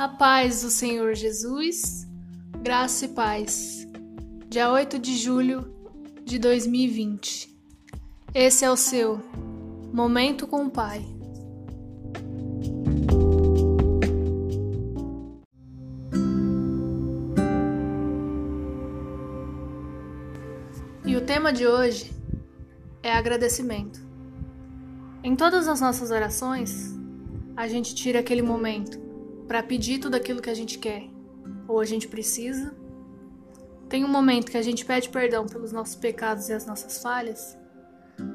A paz do Senhor Jesus, graça e paz. Dia 8 de julho de 2020. Esse é o seu Momento com o Pai. E o tema de hoje é agradecimento. Em todas as nossas orações, a gente tira aquele momento para pedir tudo aquilo que a gente quer ou a gente precisa. Tem um momento que a gente pede perdão pelos nossos pecados e as nossas falhas,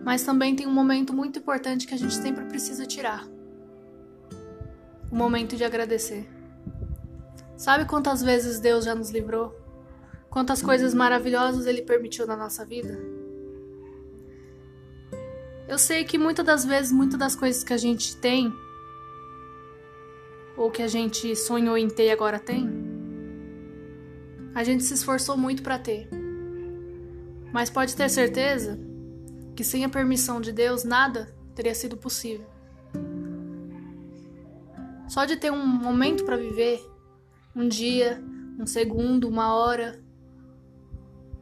mas também tem um momento muito importante que a gente sempre precisa tirar o momento de agradecer. Sabe quantas vezes Deus já nos livrou? Quantas coisas maravilhosas Ele permitiu na nossa vida? Eu sei que muitas das vezes, muitas das coisas que a gente tem ou que a gente sonhou em ter e agora tem, a gente se esforçou muito para ter. Mas pode ter certeza que sem a permissão de Deus nada teria sido possível. Só de ter um momento para viver, um dia, um segundo, uma hora,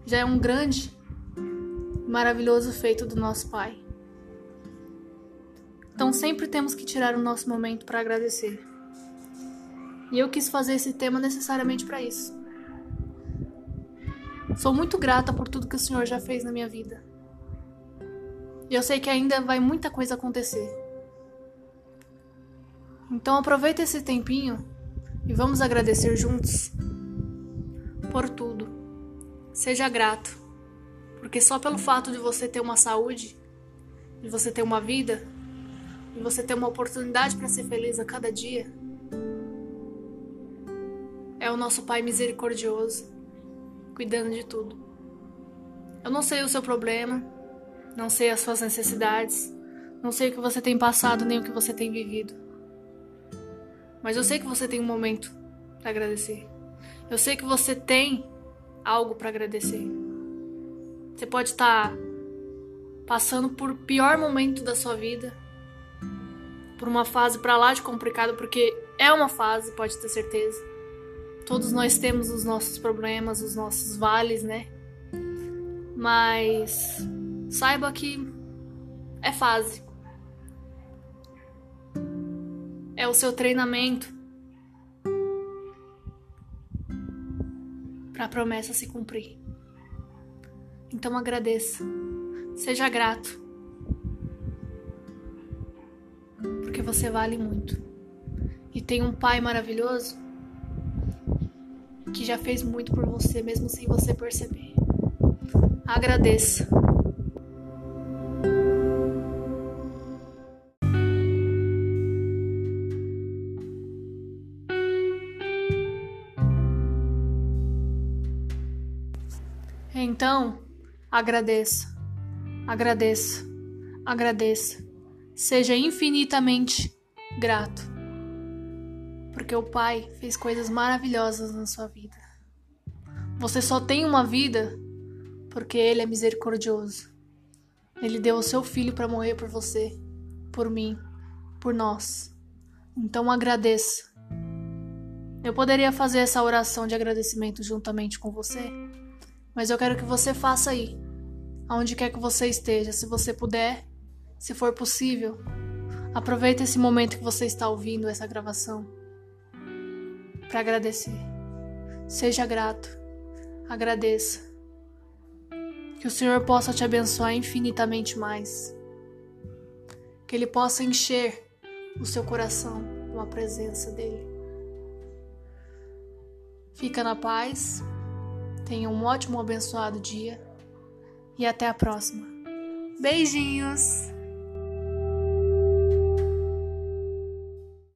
já é um grande, maravilhoso feito do nosso Pai. Então sempre temos que tirar o nosso momento para agradecer. E eu quis fazer esse tema necessariamente para isso. Sou muito grata por tudo que o Senhor já fez na minha vida. E eu sei que ainda vai muita coisa acontecer. Então aproveita esse tempinho e vamos agradecer juntos por tudo. Seja grato, porque só pelo fato de você ter uma saúde, de você ter uma vida, de você ter uma oportunidade para ser feliz a cada dia, o nosso Pai misericordioso, cuidando de tudo. Eu não sei o seu problema, não sei as suas necessidades, não sei o que você tem passado nem o que você tem vivido. Mas eu sei que você tem um momento para agradecer. Eu sei que você tem algo para agradecer. Você pode estar passando por pior momento da sua vida, por uma fase para lá de complicada, porque é uma fase, pode ter certeza. Todos nós temos os nossos problemas, os nossos vales, né? Mas saiba que é fase. É o seu treinamento para a promessa se cumprir. Então agradeça. Seja grato. Porque você vale muito. E tem um pai maravilhoso que já fez muito por você, mesmo sem você perceber. Agradeça. Então, agradeça, agradeça, agradeça. Seja infinitamente grato porque o Pai fez coisas maravilhosas na sua vida. Você só tem uma vida porque Ele é misericordioso. Ele deu o seu filho para morrer por você, por mim, por nós. Então agradeça. Eu poderia fazer essa oração de agradecimento juntamente com você, mas eu quero que você faça aí, aonde quer que você esteja, se você puder, se for possível. Aproveite esse momento que você está ouvindo essa gravação para agradecer. Seja grato, agradeça. Que o Senhor possa te abençoar infinitamente mais. Que Ele possa encher o seu coração com a presença dEle. Fica na paz, tenha um ótimo, abençoado dia e até a próxima. Beijinhos!